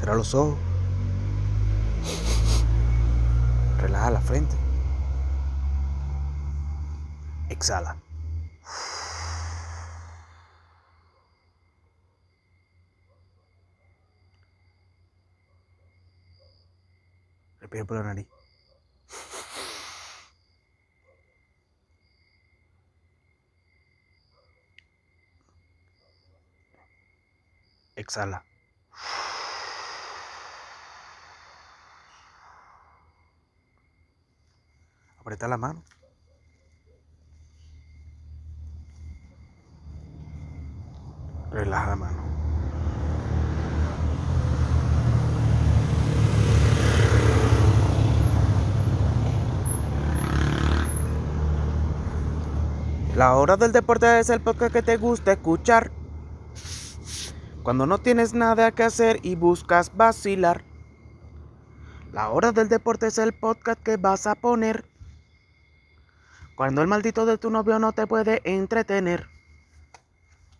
Cierra los ojos. Relaja la frente. Exhala. Respira por la nariz. Exhala. Aprieta la mano. Relaja la mano. La hora del deporte es el podcast que te gusta escuchar. Cuando no tienes nada que hacer y buscas vacilar. La hora del deporte es el podcast que vas a poner. Cuando el maldito de tu novio no te puede entretener.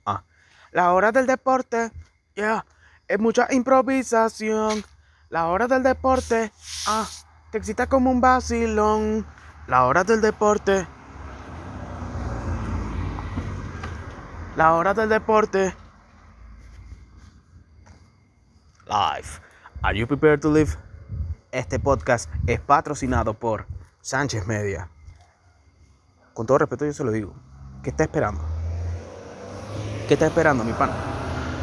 Ah, la hora del deporte, ya, es mucha improvisación. La hora del deporte, ah, te excita como un vacilón. La hora del deporte. La hora del deporte. Live. Are you prepared to live? Este podcast es patrocinado por Sánchez Media. Con todo respeto yo se lo digo. ¿Qué está esperando? ¿Qué está esperando, mi pana?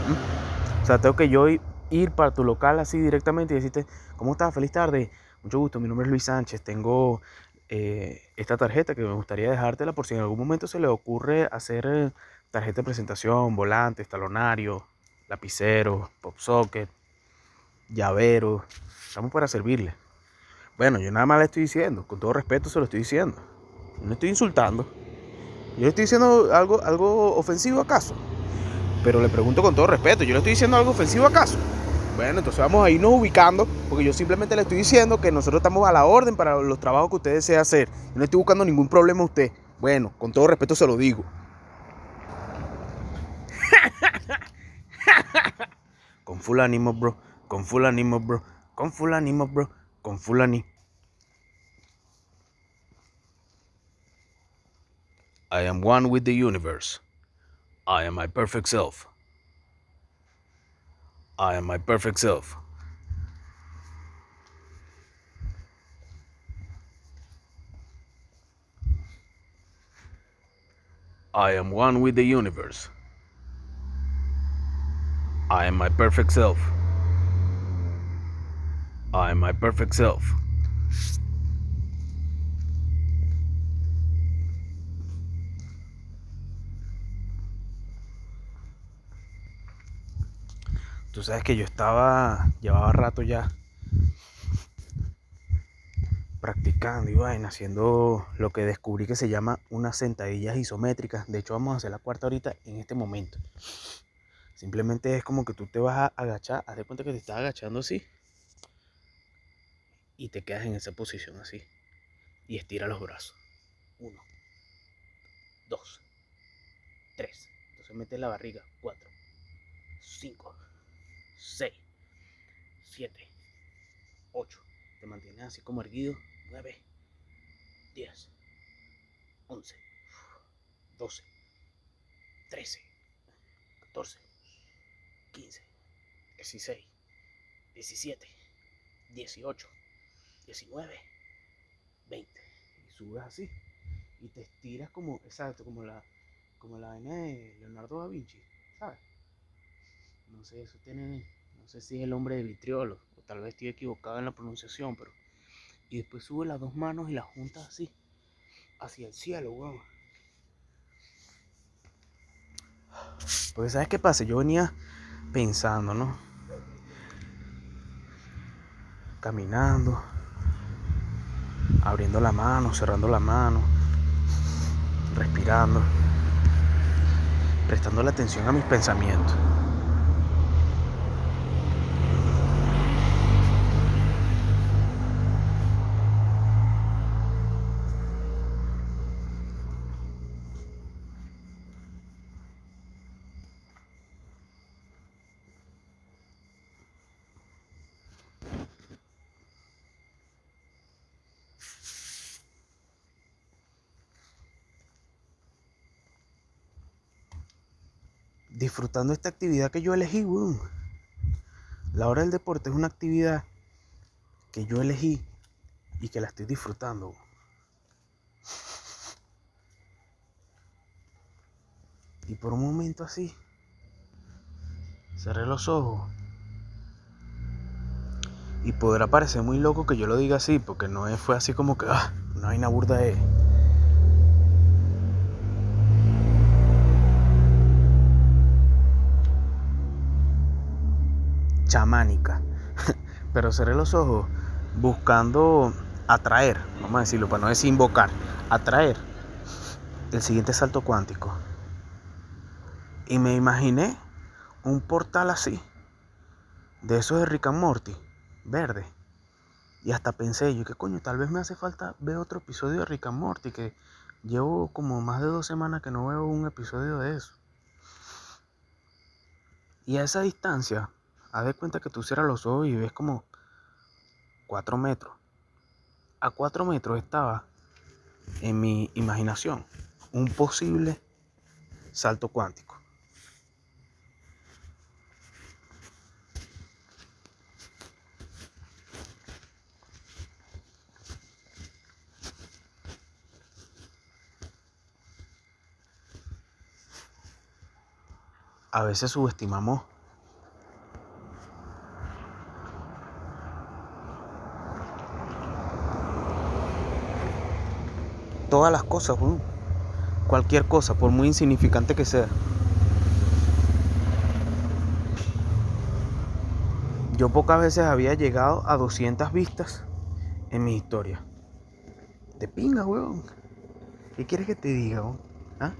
¿Mm? O sea, tengo que yo ir para tu local así directamente y decirte, ¿cómo estás? Feliz tarde. Mucho gusto, mi nombre es Luis Sánchez. Tengo eh, esta tarjeta que me gustaría dejártela por si en algún momento se le ocurre hacer eh, tarjeta de presentación, volante, talonario, lapicero, pop socket, llavero. Estamos para servirle. Bueno, yo nada más le estoy diciendo, con todo respeto se lo estoy diciendo. No estoy insultando. Yo le estoy diciendo algo, algo ofensivo acaso. Pero le pregunto con todo respeto, ¿yo le estoy diciendo algo ofensivo acaso? Bueno, entonces vamos a irnos ubicando, porque yo simplemente le estoy diciendo que nosotros estamos a la orden para los trabajos que usted desea hacer. Yo no estoy buscando ningún problema a usted. Bueno, con todo respeto se lo digo. con full ánimo, bro. Con full ánimo, bro. Con full ánimo, bro. Con full ánimo. I am one with the universe. I am my perfect self. I am my perfect self. I am one with the universe. I am my perfect self. I am my perfect self. Tú sabes que yo estaba, llevaba rato ya practicando y vaina, haciendo lo que descubrí que se llama unas sentadillas isométricas. De hecho, vamos a hacer la cuarta ahorita en este momento. Simplemente es como que tú te vas a agachar, haz de cuenta que te estás agachando así y te quedas en esa posición así y estira los brazos. Uno, dos, tres. Entonces metes la barriga. Cuatro, cinco. 6, 7, 8. Te mantienes así como erguido. 9, 10, 11, 12, 13, 14, 15, 16, 17, 18, 19, 20. Y subes así. Y te estiras como, exacto, como la, como la vaina de Leonardo da Vinci, ¿sabes? No sé, eso tiene, no sé si es el hombre de vitriolo, o tal vez estoy equivocado en la pronunciación, pero... Y después sube las dos manos y las junta así, hacia el cielo, weón. Porque sabes qué pasa, yo venía pensando, ¿no? Caminando, abriendo la mano, cerrando la mano, respirando, prestando la atención a mis pensamientos. Disfrutando esta actividad que yo elegí, weón. La hora del deporte es una actividad que yo elegí y que la estoy disfrutando. Y por un momento así, cerré los ojos. Y podrá parecer muy loco que yo lo diga así, porque no fue así como que, ah, no hay una burda de... chamánica. Pero cerré los ojos buscando atraer, vamos a decirlo, para no decir invocar, atraer el siguiente salto cuántico. Y me imaginé un portal así, de esos de Rick and Morty, verde. Y hasta pensé yo, que coño, tal vez me hace falta ver otro episodio de Rick and Morty, que llevo como más de dos semanas que no veo un episodio de eso. Y a esa distancia, haz de cuenta que tú cierras los ojos y ves como cuatro metros. A cuatro metros estaba en mi imaginación un posible salto cuántico. A veces subestimamos todas las cosas, cualquier cosa, por muy insignificante que sea. Yo pocas veces había llegado a 200 vistas en mi historia. De pinga, weón. ¿Qué quieres que te diga, weón? ¿Ah?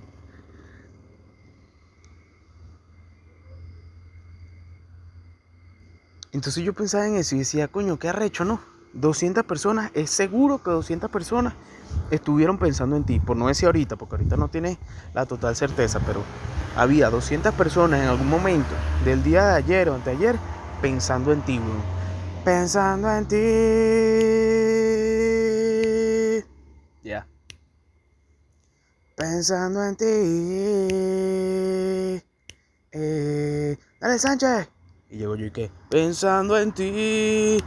Entonces yo pensaba en eso y decía, coño, qué arrecho, ¿no? 200 personas, es seguro que 200 personas estuvieron pensando en ti, por no decir ahorita, porque ahorita no tienes la total certeza, pero había 200 personas en algún momento del día de ayer o anteayer pensando en ti, Pensando en ti. Ya. Pensando en ti. Eh, dale, Sánchez. Y llegó yo y qué. Pensando en ti.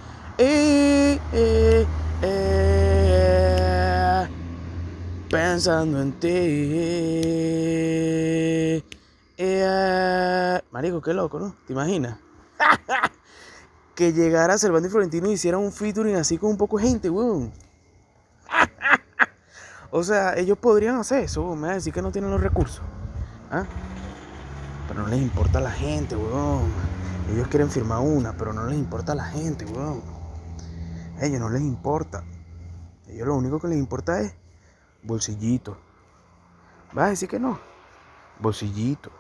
Pensando en ti. Marico, qué loco, ¿no? ¿Te imaginas? que llegara Cervantes y Florentino y hiciera un featuring así con un poco de gente, weón. o sea, ellos podrían hacer eso, me va a decir que no tienen los recursos. ¿Ah? Pero no les importa a la gente, weón. Ellos quieren firmar una, pero no les importa a la gente, weón. Ellos no les importa. A ellos lo único que les importa es bolsillito. ¿Vas a decir que no? Bolsillito.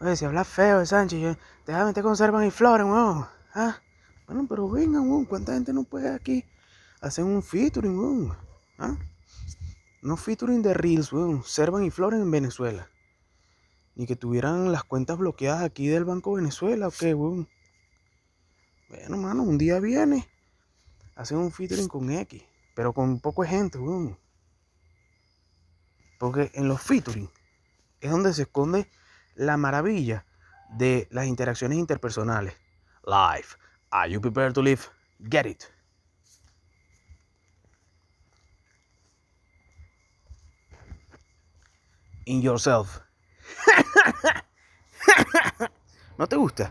Oye, si hablas feo, Sánchez, déjame meter conservan y flores, weón. ¿Ah? Bueno, pero vengan, weón. ¿Cuánta gente no puede aquí hacer un featuring, weón? ¿Ah? No featuring de Reels, weón. Servan y flores en Venezuela. Ni que tuvieran las cuentas bloqueadas aquí del Banco Venezuela, ¿o qué, weón? Bueno, mano, un día viene, hacen un featuring con X, pero con poco gente, weón. Porque en los featuring es donde se esconde la maravilla de las interacciones interpersonales. Life. Are you prepared to live? Get it. In yourself. ¿No te gusta?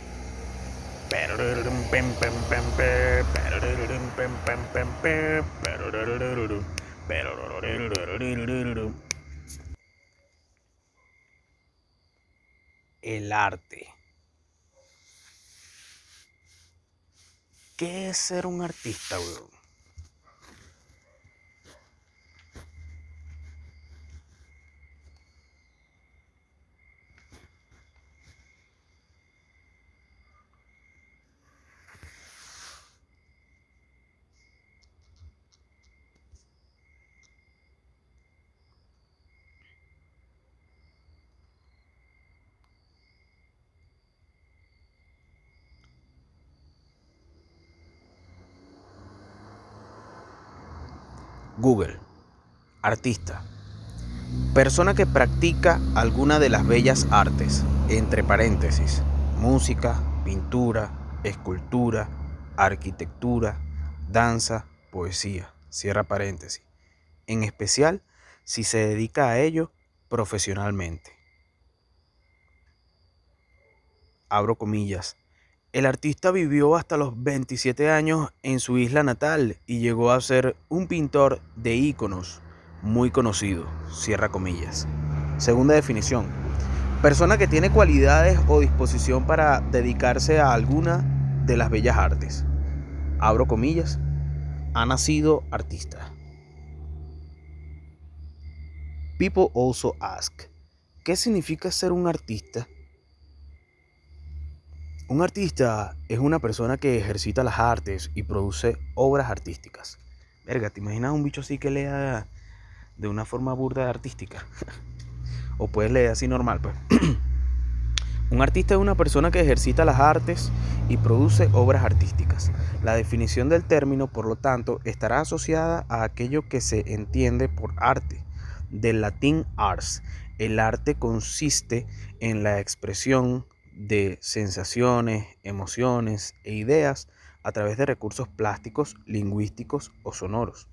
El arte. ¿Qué es ser un artista, weón? Google. Artista. Persona que practica alguna de las bellas artes, entre paréntesis, música, pintura, escultura, arquitectura, danza, poesía, cierra paréntesis. En especial si se dedica a ello profesionalmente. Abro comillas. El artista vivió hasta los 27 años en su isla natal y llegó a ser un pintor de íconos muy conocido. Cierra comillas. Segunda definición. Persona que tiene cualidades o disposición para dedicarse a alguna de las bellas artes. Abro comillas. Ha nacido artista. People also ask, ¿qué significa ser un artista? Un artista es una persona que ejercita las artes y produce obras artísticas. Verga, ¿te imaginas un bicho así que lea de una forma burda artística? o puedes leer así normal, pues. un artista es una persona que ejercita las artes y produce obras artísticas. La definición del término, por lo tanto, estará asociada a aquello que se entiende por arte, del latín ars. El arte consiste en la expresión de sensaciones, emociones e ideas a través de recursos plásticos, lingüísticos o sonoros.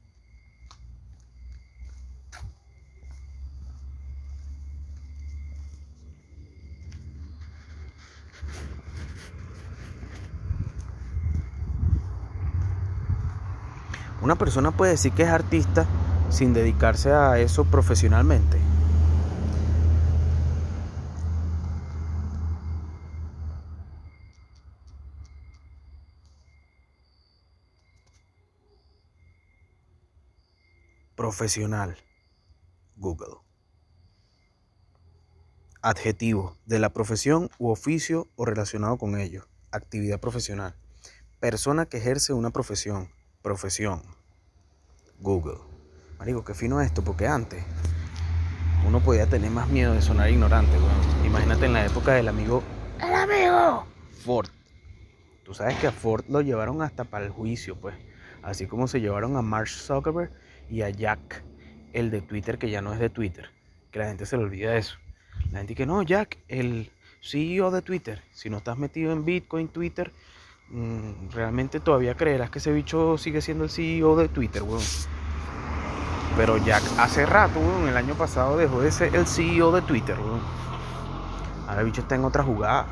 Una persona puede decir que es artista sin dedicarse a eso profesionalmente. Profesional. Google. Adjetivo. De la profesión u oficio o relacionado con ello. Actividad profesional. Persona que ejerce una profesión. Profesión. Google. Marico, qué fino esto, porque antes uno podía tener más miedo de sonar ignorante, Imagínate en la época del amigo. ¡El amigo! Ford. Tú sabes que a Ford lo llevaron hasta para el juicio, pues. Así como se llevaron a Mark Zuckerberg y a Jack, el de Twitter, que ya no es de Twitter. Que la gente se le olvida eso. La gente que no, Jack, el CEO de Twitter. Si no estás metido en Bitcoin, Twitter, mm, realmente todavía creerás que ese bicho sigue siendo el CEO de Twitter, weón. Pero Jack hace rato, weón, el año pasado dejó de ser el CEO de Twitter, weón. Ahora el bicho está en otra jugada.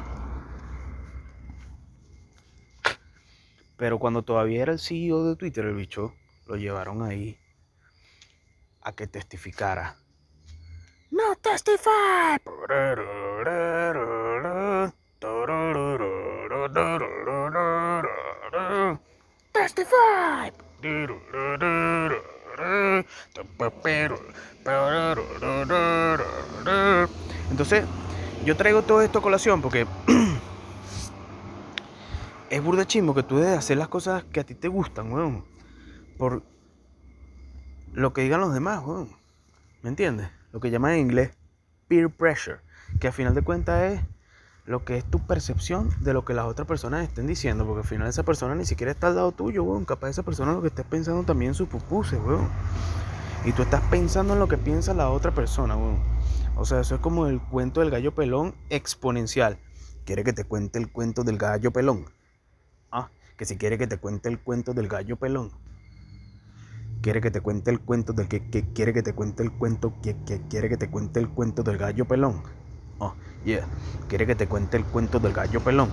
Pero cuando todavía era el CEO de Twitter, el bicho lo llevaron ahí a que testificara. No testify. Testify. Entonces, yo traigo todo esto a colación porque es burda chimbo que tú debes hacer las cosas que a ti te gustan, weón. Por lo que digan los demás, weón. ¿Me entiendes? Lo que llaman en inglés peer pressure, que al final de cuentas es lo que es tu percepción de lo que las otras personas estén diciendo, porque al final esa persona ni siquiera está al lado tuyo, weón. Capaz esa persona lo que esté pensando también en su pupuse, weón. Y tú estás pensando en lo que piensa la otra persona, weón. O sea, eso es como el cuento del gallo pelón exponencial. ¿Quiere que te cuente el cuento del gallo pelón? Ah, que si quiere que te cuente el cuento del gallo pelón quiere que te cuente el cuento del que, quiere que te cuente el cuento que, quiere que te cuente el cuento del gallo pelón. Oh, yeah. Quiere que te cuente el cuento del gallo pelón.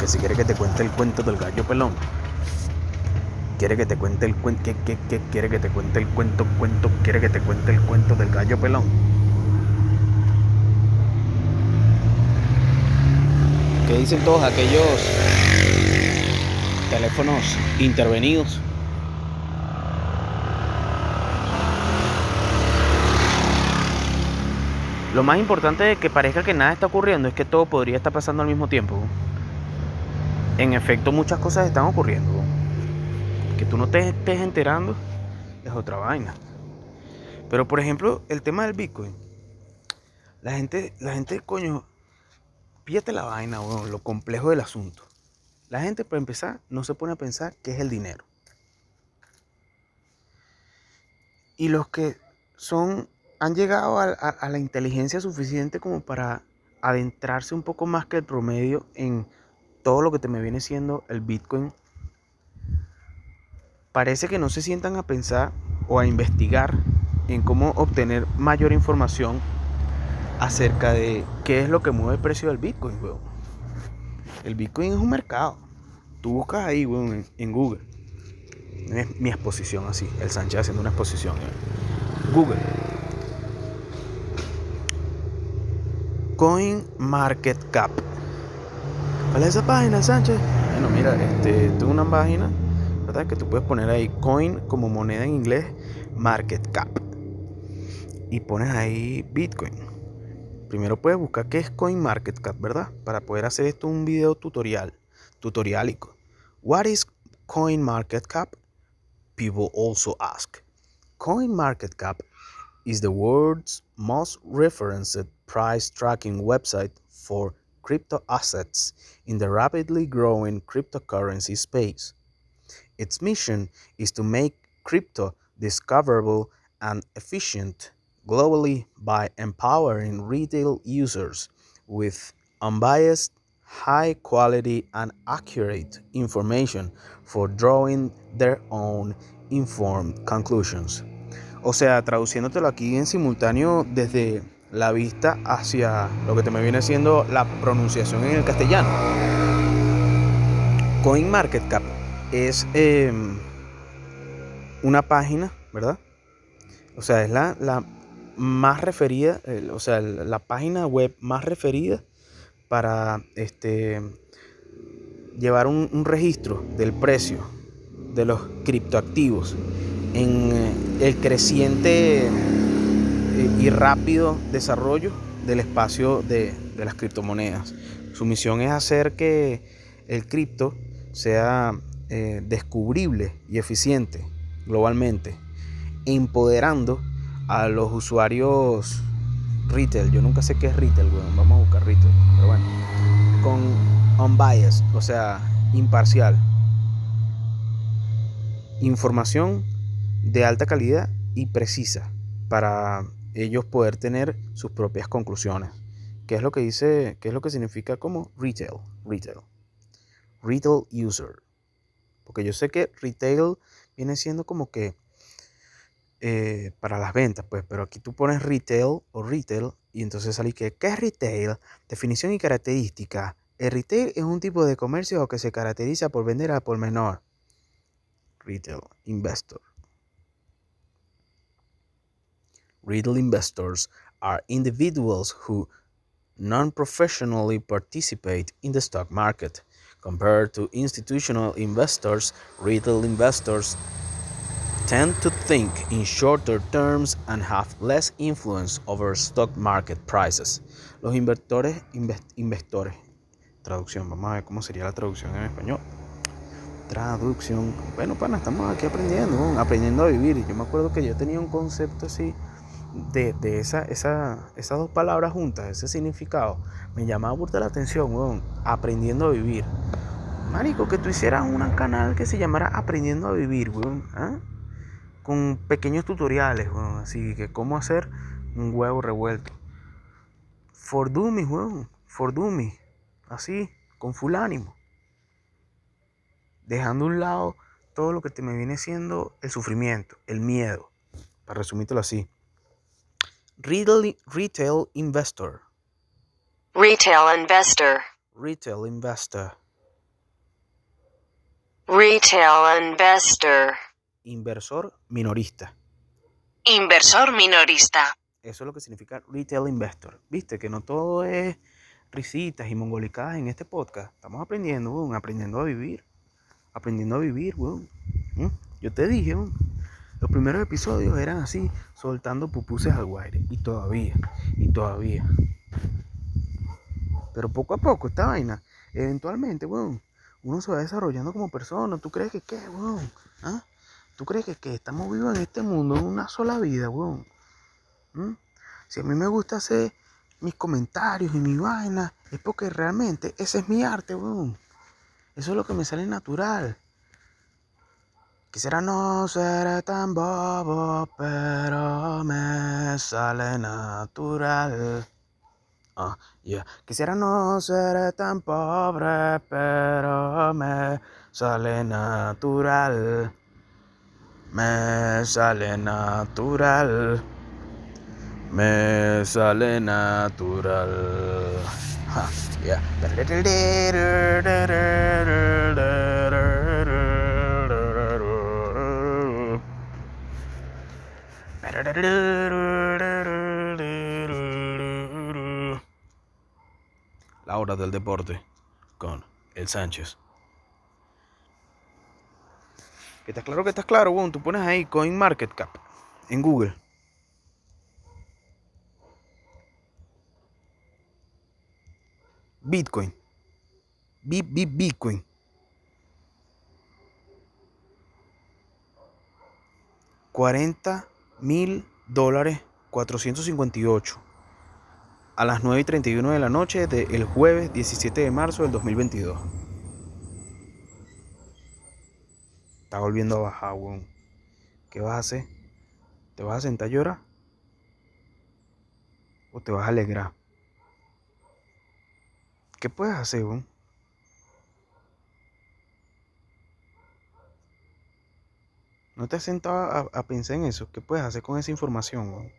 Que si quiere que te cuente el cuento del gallo pelón. Quiere que te cuente el cuento que, que, quiere que te cuente el cuento cuento quiere que te cuente el cuento del gallo pelón. ¿Qué dicen todos aquellos teléfonos intervenidos? Lo más importante de que parezca que nada está ocurriendo es que todo podría estar pasando al mismo tiempo. En efecto, muchas cosas están ocurriendo. Que tú no te estés enterando es otra vaina. Pero por ejemplo, el tema del Bitcoin. La gente, la gente, coño, píllate la vaina, lo complejo del asunto. La gente, para empezar, no se pone a pensar qué es el dinero. y los que son han llegado a, la inteligencia suficiente como para adentrarse un poco más que el promedio en todo lo que te me viene siendo el Bitcoin, parece que no se sientan a pensar o a investigar en cómo obtener mayor información acerca de qué es lo que mueve el precio del Bitcoin, El Bitcoin es un mercado. Tú buscas ahí, en, Google. Es mi exposición así, el Sánchez haciendo una exposición. Google. Coin Market Cap. ¿Cuál es esa página, Sánchez? Bueno, mira, este, tengo una página, ¿verdad? Que tú puedes poner ahí coin como moneda en inglés, market cap. Y pones ahí Bitcoin. Primero puedes buscar qué es coin market cap, ¿verdad? Para poder hacer esto un video tutorial, tutorialico. What is coin market cap? People also ask. Coin market cap is the world's most referenced price tracking website for crypto assets in the rapidly growing cryptocurrency space. Its mission is to make crypto discoverable and efficient globally by empowering retail users with unbiased, high quality, and accurate information for drawing their own informed conclusions. O sea, traduciéndotelo aquí en simultáneo desde la vista hacia lo que te me viene siendo la pronunciación en el castellano. CoinMarketCap es em, una página, ¿verdad? O sea, es la, la más referida, o sea, la página web más referida para este, llevar un, un registro del precio de los criptoactivos en eh, el creciente eh, y rápido desarrollo del espacio de, las criptomonedas. Su misión es hacer que el cripto sea eh, descubrible y eficiente globalmente, empoderando a los usuarios retail. Yo nunca sé qué es retail, vamos a buscar retail, pero bueno, con unbiased, o sea, imparcial. Información de alta calidad y precisa para ellos poder tener sus propias conclusiones. ¿Qué es lo que dice, qué es lo que significa como retail? Retail. Retail user. Porque yo sé que retail viene siendo como que eh, para las ventas, pues, pero aquí tú pones retail o retail y entonces salí que, ¿qué es retail? Definición y característica. El retail es un tipo de comercio que se caracteriza por vender a por menor. Retail, investor. Retail investors are individuals who non-professionally participate in the stock market. Compared to institutional investors, retail investors tend to think in shorter terms and have less influence over stock market prices. Los inversores, investores, traducción, vamos a ver cómo sería la traducción en español. Traducción, bueno, pana, estamos aquí aprendiendo, aprendiendo a vivir. Yo me acuerdo que yo tenía un concepto así de, esa, esa, esas dos palabras juntas, ese significado, me llamaba mucho la atención, aprendiendo a vivir. Marico, que tú hicieras un canal que se llamara Aprendiendo a Vivir, ¿ah? Con pequeños tutoriales, así que cómo hacer un huevo revuelto. For dummies, weón, for dummies, así, con full ánimo. Dejando a un lado todo lo que te me viene siendo el sufrimiento, el miedo, para resumírtelo así. Retail, retail investor. Retail investor. Retail investor. Retail investor. Inversor minorista. Inversor minorista. Eso es lo que significa retail investor. Viste que no todo es risitas y mongolicadas en este podcast. Estamos aprendiendo, aprendiendo a vivir. Aprendiendo a vivir, weón. ¿Mm? Yo te dije, los primeros episodios eran así, soltando pupuses al guaire. Y todavía, y todavía. Pero poco a poco, esta vaina, eventualmente, weón, uno se va desarrollando como persona. ¿Tú crees que qué, weón? ¿Ah? ¿Tú crees que, que estamos vivos en este mundo en una sola vida, weón? ¿Mm? Si a mí me gusta hacer mis comentarios y mi vaina, es porque realmente ese es mi arte, weón. Eso es lo que me sale natural. Quisiera no ser tan bobo, pero me sale natural. Ah, yeah. Quisiera no ser tan pobre, pero me sale natural. Me sale natural. Me sale natural. Ha, yeah. La hora del deporte con el Sánchez. Que está claro que estás claro, weón. Tú pones ahí CoinMarketCap en Google. Bitcoin. Bit, bit, Bitcoin. Cuarenta mil dólares 458 a las 9 y 31 de la noche del jueves 17 de marzo del 2022. Está volviendo a bajar, weón. ¿Qué vas a hacer? ¿Te vas a sentar a llorar? ¿O te vas a alegrar? ¿Qué puedes hacer, weón? ¿No te has sentado a, pensar en eso? ¿Qué puedes hacer con esa información?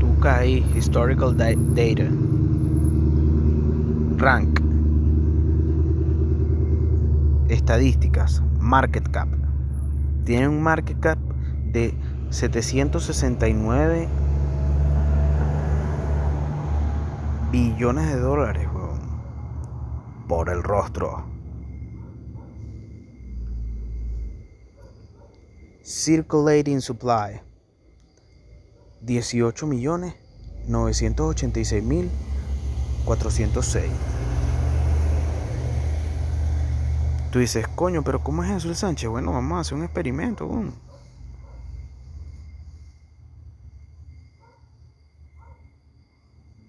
Busca ahí Historical da- Data. Rank. Estadísticas. Market Cap. Tiene un market cap de 769 billones de dólares, weón. Por el rostro. Circulating Supply. 18 millones 986 mil 406. Tú dices, coño, pero ¿cómo es eso el Sánchez? Bueno, vamos a hacer un experimento.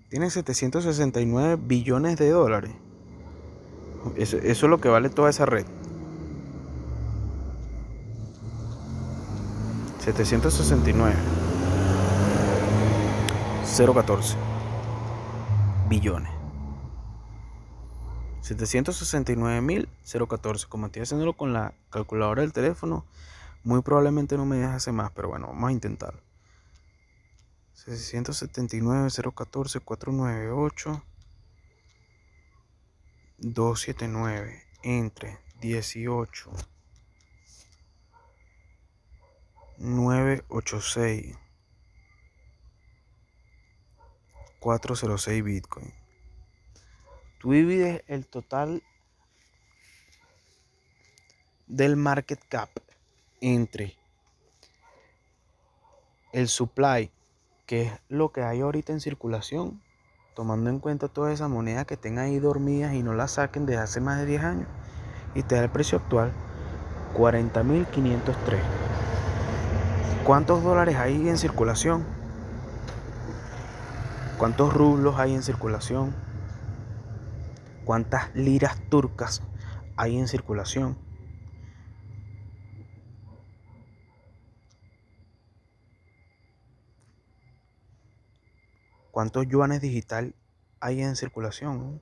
Tiene 769 billones de dólares. Eso, eso es lo que vale toda esa red. 769. 014 billones. 769.014. Como estoy haciéndolo con la calculadora del teléfono, muy probablemente no me deje hacer más, pero bueno, vamos a intentarlo. 679.014, 498, 279 entre 18, 986. 406 Bitcoin. Tú divides el total del market cap entre el supply, que es lo que hay ahorita en circulación, tomando en cuenta todas esas monedas que estén ahí dormidas y no las saquen desde hace más de 10 años, y te da el precio actual 40.503. ¿Cuántos dólares hay en circulación? ¿Cuántos rublos hay en circulación? ¿Cuántas liras turcas hay en circulación? ¿Cuántos yuanes digital hay en circulación?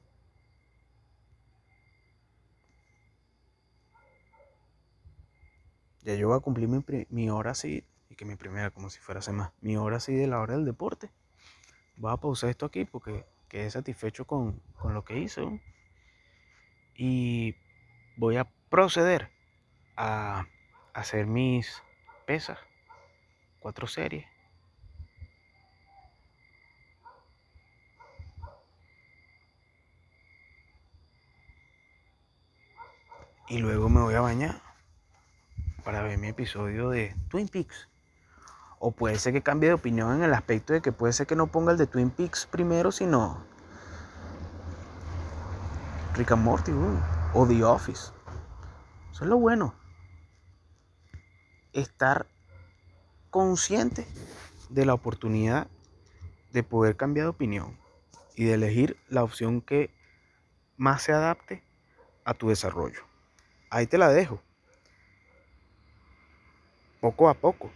Ya yo voy a cumplir mi, hora así, y que mi primera, como si fuera más, mi hora así de la hora del deporte. Voy a pausar esto aquí porque quedé satisfecho con, con lo que hice. ¿no? Y voy a proceder a hacer mis pesas, cuatro series. Y luego me voy a bañar para ver mi episodio de Twin Peaks. O puede ser que cambie de opinión en el aspecto de que puede ser que no ponga el de Twin Peaks primero, sino Rick and Morty o The Office. Eso es lo bueno. Estar consciente de la oportunidad de poder cambiar de opinión y de elegir la opción que más se adapte a tu desarrollo. Ahí te la dejo. Poco a poco.